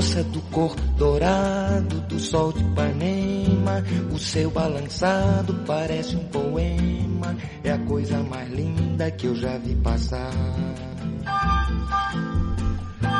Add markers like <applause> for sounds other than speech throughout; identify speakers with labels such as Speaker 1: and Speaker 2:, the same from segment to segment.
Speaker 1: Do cor dourado, do sol de Ipanema, o seu balançado parece um poema. É a coisa mais linda que eu já vi passar.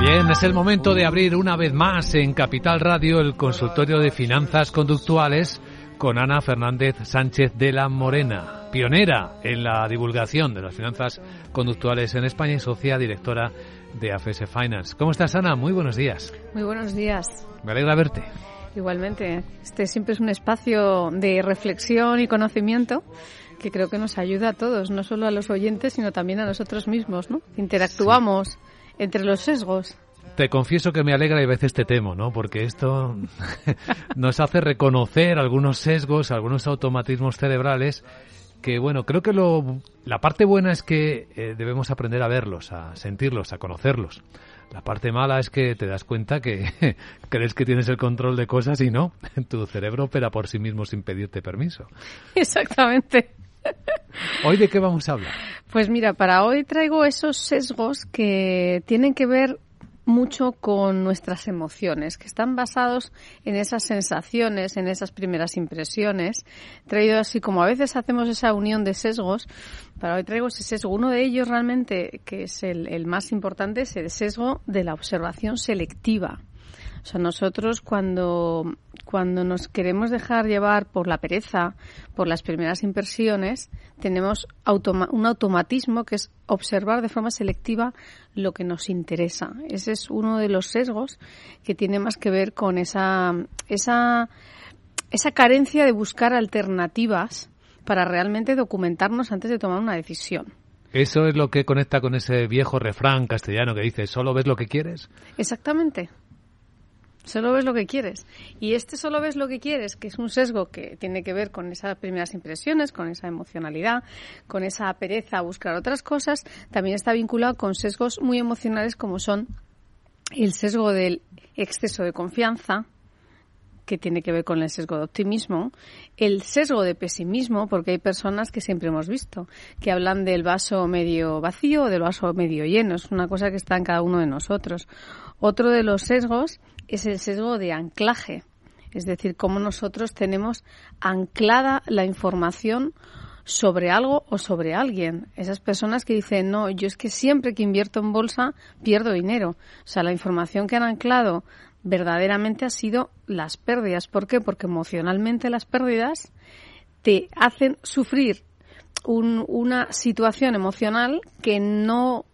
Speaker 2: Bien, es el momento de abrir una vez más en Capital Radio el consultorio de finanzas conductuales con Ana Fernández Sánchez de la Morena, pionera en la divulgación de las finanzas conductuales en España y socia directora de AFS Finance. ¿Cómo estás, Ana? Muy buenos días.
Speaker 3: Muy buenos días.
Speaker 2: Me alegra verte.
Speaker 3: Igualmente, este siempre es un espacio de reflexión y conocimiento que creo que nos ayuda a todos, no solo a los oyentes, sino también a nosotros mismos, ¿no? Interactuamos. Sí entre los sesgos.
Speaker 2: Te confieso que me alegra y a veces te temo, ¿no? Porque esto <laughs> nos hace reconocer algunos sesgos, algunos automatismos cerebrales que, bueno, creo que lo, la parte buena es que eh, debemos aprender a verlos, a sentirlos, a conocerlos. La parte mala es que te das cuenta que <laughs> crees que tienes el control de cosas y no. <laughs> Tu cerebro opera por sí mismo sin pedirte permiso. <laughs>
Speaker 3: Exactamente.
Speaker 2: ¿Hoy de qué vamos a hablar?
Speaker 3: Pues mira, para hoy traigo esos sesgos que tienen que ver mucho con nuestras emociones, que están basados en esas sensaciones, en esas primeras impresiones. Traído así como a veces hacemos esa unión de sesgos, para hoy traigo ese sesgo. Uno de ellos realmente, que es el, el más importante, es el sesgo de la observación selectiva. O sea, nosotros cuando, cuando nos queremos dejar llevar por la pereza, por las primeras impresiones, tenemos un automatismo que es observar de forma selectiva lo que nos interesa. Ese es uno de los sesgos que tiene más que ver con esa, esa, esa carencia de buscar alternativas para realmente documentarnos antes de tomar una decisión.
Speaker 2: ¿Eso es lo que conecta con ese viejo refrán castellano que dice, solo ves lo que quieres?
Speaker 3: Exactamente. Solo ves lo que quieres. Y este solo ves lo que quieres, que es un sesgo que tiene que ver con esas primeras impresiones, con esa emocionalidad, con esa pereza a buscar otras cosas, también está vinculado con sesgos muy emocionales como son el sesgo del exceso de confianza, que tiene que ver con el sesgo de optimismo, el sesgo de pesimismo, porque hay personas que siempre hemos visto, que hablan del vaso medio vacío o del vaso medio lleno, es una cosa que está en cada uno de nosotros. Otro de los sesgos es el sesgo de anclaje, es decir, cómo nosotros tenemos anclada la información sobre algo o sobre alguien. Esas personas que dicen, no, yo es que siempre que invierto en bolsa pierdo dinero. O sea, la información que han anclado verdaderamente ha sido las pérdidas. ¿Por qué? Porque emocionalmente las pérdidas te hacen sufrir una situación emocional que no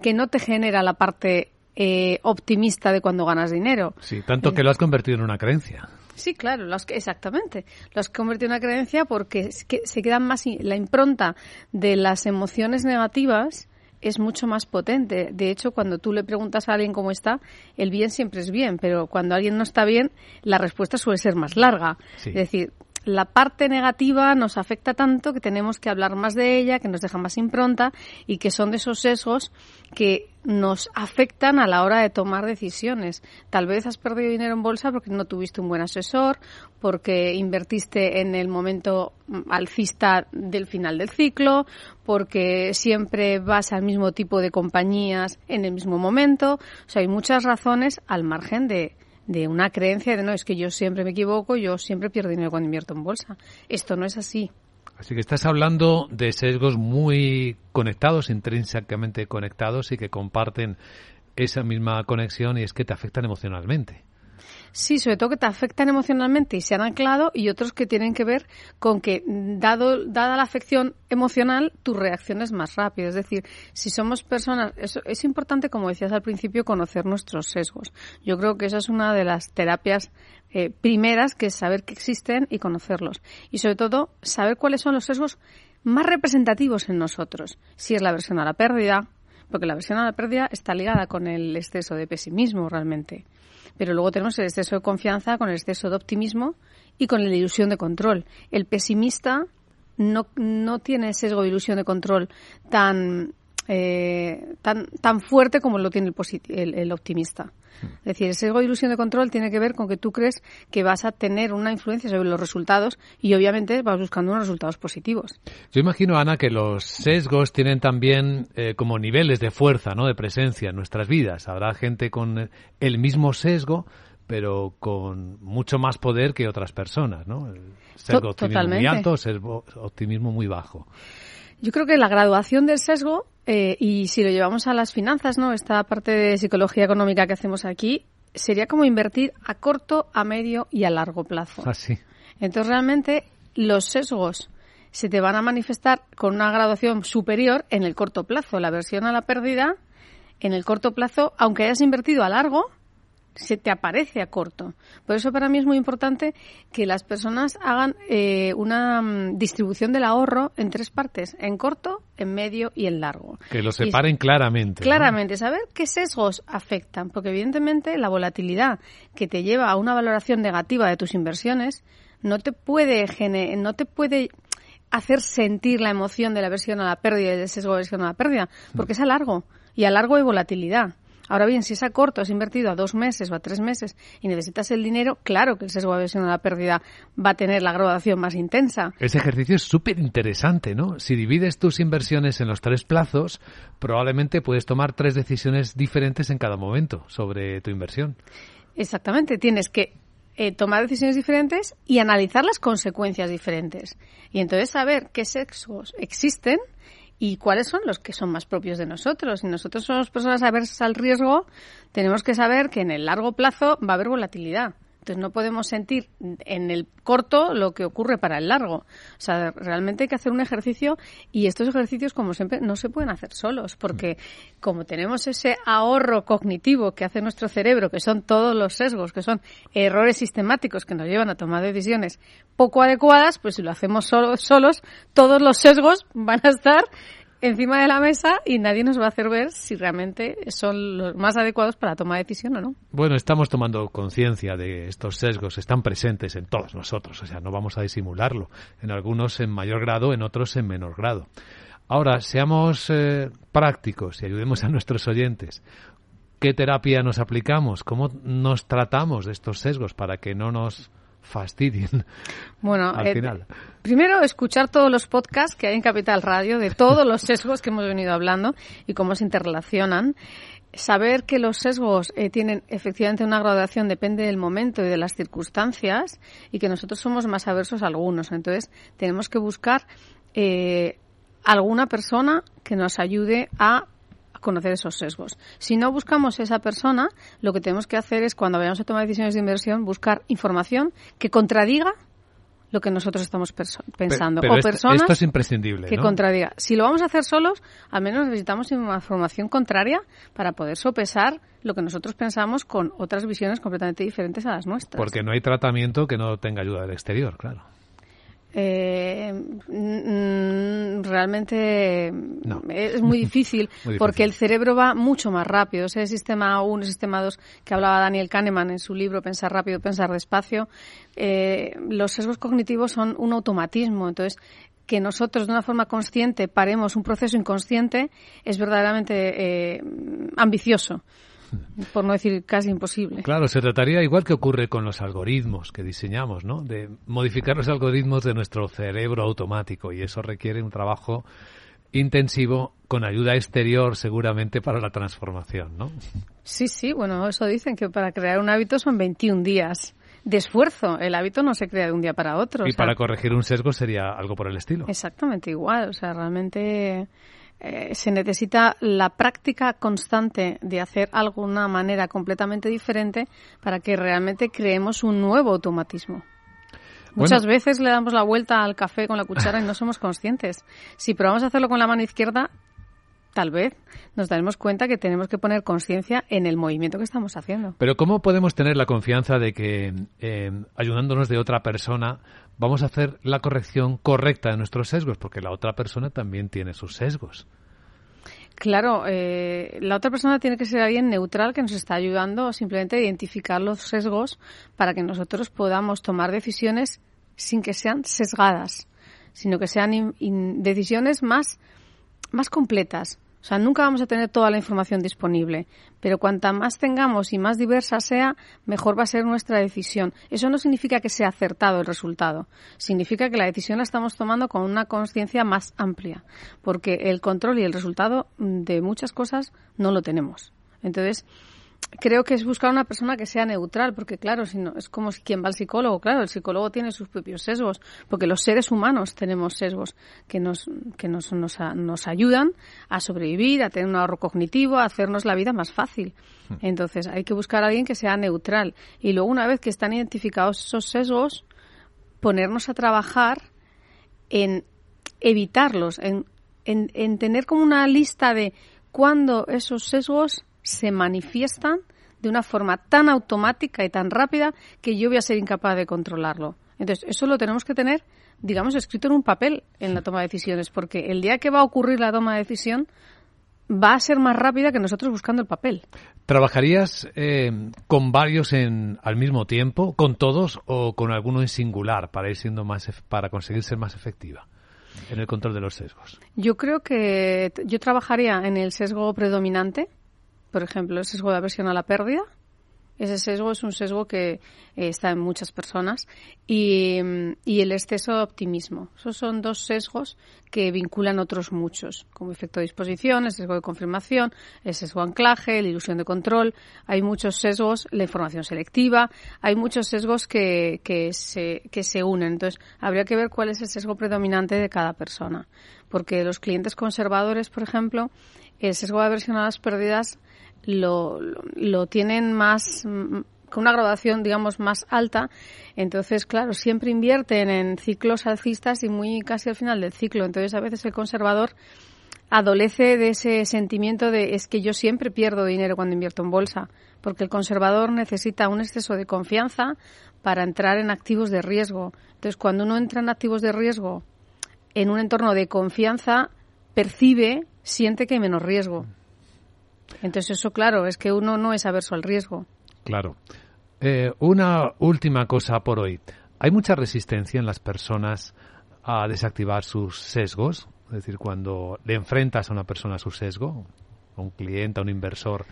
Speaker 3: que no te genera la parte eh, optimista de cuando ganas dinero.
Speaker 2: Sí, tanto que lo has convertido en una creencia.
Speaker 3: Sí, claro, lo exactamente. Lo has convertido en una creencia porque se queda más la impronta de las emociones negativas es mucho más potente. De hecho, cuando tú le preguntas a alguien cómo está, el bien siempre es bien, pero cuando alguien no está bien, la respuesta suele ser más larga. Es decir, la parte negativa nos afecta tanto que tenemos que hablar más de ella, que nos deja más impronta y que son de esos sesgos que nos afectan a la hora de tomar decisiones. Tal vez has perdido dinero en bolsa porque no tuviste un buen asesor, porque invertiste en el momento alcista del final del ciclo, porque siempre vas al mismo tipo de compañías en el mismo momento. O sea, hay muchas razones al margen de, de una creencia de no, es que yo siempre me equivoco, yo siempre pierdo dinero cuando invierto en bolsa. Esto no es así.
Speaker 2: Así que estás hablando de sesgos muy conectados, intrínsecamente conectados y que comparten esa misma conexión y es que te afectan emocionalmente.
Speaker 3: Sí, sobre todo que te afectan emocionalmente y se han anclado y otros que tienen que ver con que, dado, dada la afección emocional, tu reacción es más rápida. Es decir, si somos personas, eso, es importante, como decías al principio, conocer nuestros sesgos. Yo creo que esa es una de las terapias eh, primeras, que es saber que existen y conocerlos. Y sobre todo, saber cuáles son los sesgos más representativos en nosotros. Si es la versión a la pérdida, porque la versión a la pérdida está ligada con el exceso de pesimismo realmente. Pero luego tenemos el exceso de confianza con el exceso de optimismo y con la ilusión de control. El pesimista no, no tiene sesgo de ilusión de control tan, eh, tan, tan fuerte como lo tiene el, el optimista. Es decir, ese ego de ilusión de control tiene que ver con que tú crees que vas a tener una influencia sobre los resultados y obviamente vas buscando unos resultados positivos.
Speaker 2: Yo imagino, Ana, que los sesgos tienen también eh, como niveles de fuerza, ¿no? de presencia en nuestras vidas. Habrá gente con el mismo sesgo, pero con mucho más poder que otras personas, ¿no? Sesgo optimismo muy alto, sesgo optimismo muy bajo.
Speaker 3: Yo creo que la graduación del sesgo, eh, y si lo llevamos a las finanzas, ¿no? Esta parte de psicología económica que hacemos aquí, sería como invertir a corto, a medio y a largo plazo.
Speaker 2: Así.
Speaker 3: Ah, Entonces, realmente, los sesgos se te van a manifestar con una graduación superior en el corto plazo. La versión a la pérdida, en el corto plazo, aunque hayas invertido a largo, se te aparece a corto. Por eso para mí es muy importante que las personas hagan eh, una mm, distribución del ahorro en tres partes, en corto, en medio y en largo.
Speaker 2: Que lo separen claramente.
Speaker 3: Claramente, saber qué sesgos afectan, porque evidentemente la volatilidad que te lleva a una valoración negativa de tus inversiones no te puede no te puede hacer sentir la emoción de la versión a la pérdida y del sesgo de versión a la pérdida, porque es a largo y a largo hay volatilidad. Ahora bien, si es a corto, has invertido a dos meses o a tres meses y necesitas el dinero, claro que el sesgo de aversión a la pérdida va a tener la graduación más intensa.
Speaker 2: Ese ejercicio es súper interesante, ¿no? Si divides tus inversiones en los tres plazos, probablemente puedes tomar tres decisiones diferentes en cada momento sobre tu inversión.
Speaker 3: Exactamente, tienes que eh, tomar decisiones diferentes y analizar las consecuencias diferentes. Y entonces saber qué sesgos existen y cuáles son los que son más propios de nosotros. Si nosotros somos personas aversas al riesgo, tenemos que saber que en el largo plazo va a haber volatilidad. Entonces no podemos sentir en el corto lo que ocurre para el largo. O sea, realmente hay que hacer un ejercicio y estos ejercicios, como siempre, no se pueden hacer solos porque como tenemos ese ahorro cognitivo que hace nuestro cerebro, que son todos los sesgos, que son errores sistemáticos que nos llevan a tomar decisiones poco adecuadas, pues si lo hacemos solos, todos los sesgos van a estar encima de la mesa y nadie nos va a hacer ver si realmente son los más adecuados para tomar decisión o no.
Speaker 2: Bueno, estamos tomando conciencia de estos sesgos, están presentes en todos nosotros, o sea, no vamos a disimularlo, en algunos en mayor grado, en otros en menor grado. Ahora, seamos eh, prácticos y ayudemos a nuestros oyentes. ¿Qué terapia nos aplicamos? ¿Cómo nos tratamos de estos sesgos para que no nos fastidien
Speaker 3: bueno,
Speaker 2: al
Speaker 3: eh,
Speaker 2: final?
Speaker 3: Primero, escuchar todos los podcasts que hay en Capital Radio de todos los sesgos que hemos venido hablando y cómo se interrelacionan. Saber que los sesgos eh, tienen efectivamente una graduación depende del momento y de las circunstancias y que nosotros somos más aversos a algunos. Entonces, tenemos que buscar eh, alguna persona que nos ayude a conocer esos sesgos. Si no buscamos esa persona, lo que tenemos que hacer es, cuando vayamos a tomar decisiones de inversión, buscar información que contradiga lo que nosotros estamos pensando.
Speaker 2: Pero,
Speaker 3: o
Speaker 2: esto,
Speaker 3: personas
Speaker 2: esto es imprescindible.
Speaker 3: que
Speaker 2: ¿no?
Speaker 3: contradiga. Si lo vamos a hacer solos, al menos necesitamos información contraria para poder sopesar lo que nosotros pensamos con otras visiones completamente diferentes a las nuestras.
Speaker 2: Porque no hay tratamiento que no tenga ayuda del exterior, claro.
Speaker 3: Eh, realmente es <laughs> muy difícil, porque el cerebro va mucho más rápido. Ese sistema 1 y sistema 2 que hablaba Daniel Kahneman en su libro Pensar rápido, pensar despacio, eh, los sesgos cognitivos son un automatismo. Entonces, que nosotros de una forma consciente paremos un proceso inconsciente es verdaderamente eh, ambicioso por no decir casi imposible.
Speaker 2: Claro, se trataría igual que ocurre con los algoritmos que diseñamos, ¿no? De modificar los algoritmos de nuestro cerebro automático y eso requiere un trabajo intensivo con ayuda exterior seguramente para la transformación, ¿no?
Speaker 3: Sí, sí, bueno, eso dicen que para crear un hábito son 21 días de esfuerzo. El hábito no se crea de un día para otro.
Speaker 2: Y para corregir un sesgo sería algo por el estilo.
Speaker 3: Exactamente igual. O sea, realmente eh, se necesita la práctica constante de hacer algo de una manera completamente diferente para que realmente creemos un nuevo automatismo. Muchas veces le damos la vuelta al café con la cuchara y no somos conscientes. Si probamos a hacerlo con la mano izquierda, tal vez nos daremos cuenta que tenemos que poner conciencia en el movimiento que estamos haciendo.
Speaker 2: Pero ¿cómo podemos tener la confianza de que eh, ayudándonos de otra persona vamos a hacer la corrección correcta de nuestros sesgos? Porque la otra persona también tiene sus sesgos.
Speaker 3: Claro, eh, la otra persona tiene que ser alguien neutral que nos está ayudando simplemente a identificar los sesgos para que nosotros podamos tomar decisiones sin que sean sesgadas, sino que sean decisiones más, más completas, o sea, nunca vamos a tener toda la información disponible, pero cuanta más tengamos y más diversa sea, mejor va a ser nuestra decisión. Eso no significa que sea acertado el resultado, significa que la decisión la estamos tomando con una conciencia más amplia, porque el control y el resultado de muchas cosas no lo tenemos. Entonces, creo que es buscar una persona que sea neutral, porque claro, si no, es como si quien va al psicólogo, claro, el psicólogo tiene sus propios sesgos, porque los seres humanos tenemos sesgos que nos, que nos, nos, nos ayudan a sobrevivir, a tener un ahorro cognitivo, a hacernos la vida más fácil. Hmm. Entonces, hay que buscar a alguien que sea neutral. Y luego, una vez que están identificados esos sesgos, ponernos a trabajar en evitarlos, en, en, en tener como una lista de cuándo esos sesgos se manifiestan de una forma tan automática y tan rápida que yo voy a ser incapaz de controlarlo. Entonces, eso lo tenemos que tener, digamos, escrito en un papel en la toma de decisiones, porque el día que va a ocurrir la toma de decisión va a ser más rápida que nosotros buscando el papel.
Speaker 2: ¿Trabajarías eh, con varios en, al mismo tiempo, con todos o con alguno en singular para ir siendo más para conseguir ser más efectiva? en el control de los sesgos.
Speaker 3: Yo creo que yo trabajaría en el sesgo predominante, por ejemplo, el sesgo de aversión a la pérdida. Ese sesgo es un sesgo que eh, está en muchas personas. Y, el exceso de optimismo. Esos son dos sesgos que vinculan otros muchos, como efecto de disposición, el sesgo de confirmación, el sesgo de anclaje, la ilusión de control. Hay muchos sesgos, la información selectiva, hay muchos sesgos que, que, se, que se unen. Entonces, habría que ver cuál es el sesgo predominante de cada persona. Porque los clientes conservadores, por ejemplo, el sesgo de aversión a las pérdidas lo, lo, tienen más con una graduación, digamos, más alta. Entonces, claro, siempre invierten en ciclos alcistas y muy casi al final del ciclo. Entonces, a veces el conservador adolece de ese sentimiento de es que yo siempre pierdo dinero cuando invierto en bolsa, porque el conservador necesita un exceso de confianza para entrar en activos de riesgo. Entonces, cuando uno entra en activos de riesgo en un entorno de confianza, percibe, siente que hay menos riesgo. Entonces eso, claro, es que uno no es averso al riesgo.
Speaker 2: Claro. Eh, una última cosa por hoy. ¿Hay mucha resistencia en las personas a desactivar sus sesgos? Es decir, cuando le enfrentas a una persona a su sesgo, a un cliente, a un inversor,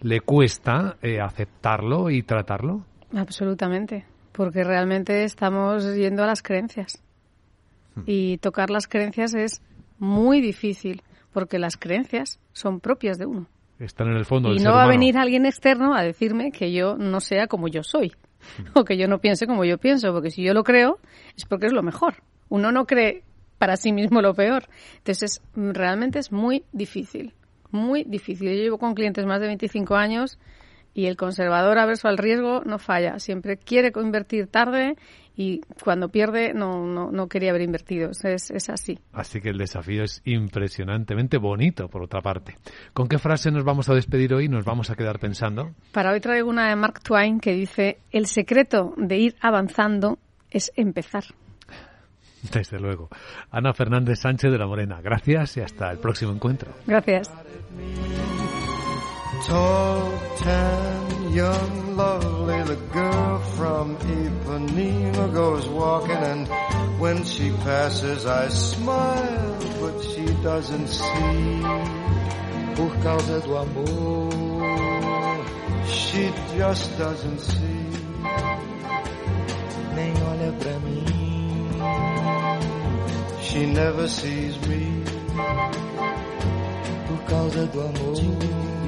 Speaker 2: ¿le cuesta eh, aceptarlo y tratarlo?
Speaker 3: Absolutamente, porque realmente estamos yendo a las creencias. Hmm. Y tocar las creencias es muy difícil, porque las creencias son propias de uno
Speaker 2: están en el fondo.
Speaker 3: Y no va a venir alguien externo a decirme que yo no sea como yo soy o que yo no piense como yo pienso, porque si yo lo creo es porque es lo mejor. Uno no cree para sí mismo lo peor. Entonces, realmente es muy difícil, muy difícil. Yo llevo con clientes más de 25 años y el conservador averso al riesgo no falla. Siempre quiere invertir tarde y cuando pierde no, no, no quería haber invertido. Es, es, así.
Speaker 2: Así que el desafío es impresionantemente bonito, por otra parte. ¿Con qué frase nos vamos a despedir hoy? ¿Nos vamos a quedar pensando?
Speaker 3: Para hoy traigo una de Mark Twain que dice, el secreto de ir avanzando es empezar. <laughs>
Speaker 2: Desde luego. Ana Fernández Sánchez de la Morena, gracias y hasta el próximo encuentro.
Speaker 3: Gracias.
Speaker 4: Tall, tan, young, lovely, the girl from Ipanema goes walking and when she passes I smile, but she doesn't see.
Speaker 1: Por causa do amor,
Speaker 4: She just doesn't see.
Speaker 1: nem olha pra mim.
Speaker 4: She never sees me.
Speaker 1: Por causa do amor,